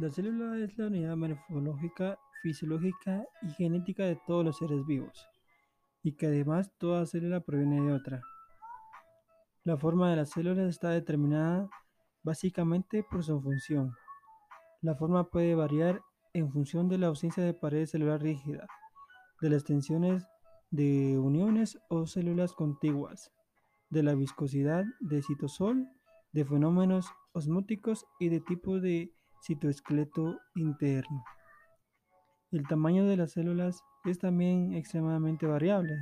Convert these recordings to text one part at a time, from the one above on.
La célula es la unidad morfológica, fisiológica y genética de todos los seres vivos, y que además toda célula proviene de otra. La forma de las células está determinada básicamente por su función. La forma puede variar en función de la ausencia de pared celular rígida, de las tensiones de uniones o células contiguas, de la viscosidad de citosol, de fenómenos osmóticos y de tipo de citoesqueleto interno. El tamaño de las células es también extremadamente variable.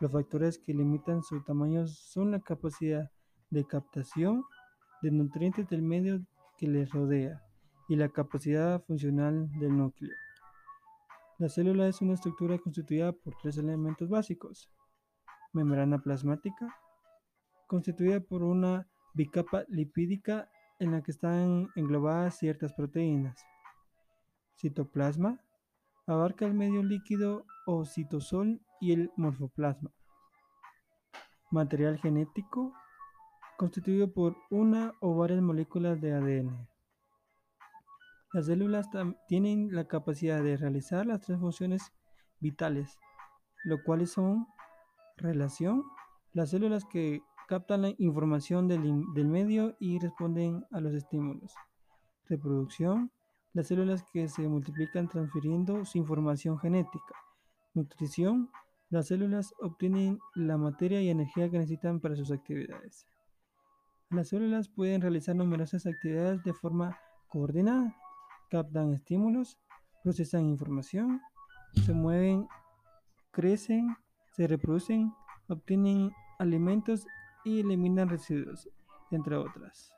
Los factores que limitan su tamaño son la capacidad de captación de nutrientes del medio que les rodea y la capacidad funcional del núcleo. La célula es una estructura constituida por tres elementos básicos. Membrana plasmática, constituida por una bicapa lipídica en la que están englobadas ciertas proteínas. Citoplasma abarca el medio líquido o citosol y el morfoplasma. Material genético constituido por una o varias moléculas de ADN. Las células tienen la capacidad de realizar las tres funciones vitales, lo cuales son relación, las células que captan la información del, del, medio y responden a los estímulos. Reproducción, las células que se multiplican transfiriendo su información genética. Nutrición, las células obtienen la materia y energía que necesitan para sus actividades. Las células pueden realizar numerosas actividades de forma coordinada. Captan estímulos, procesan información, se mueven, crecen, se reproducen, obtienen alimentos y eliminan residuos, entre otras.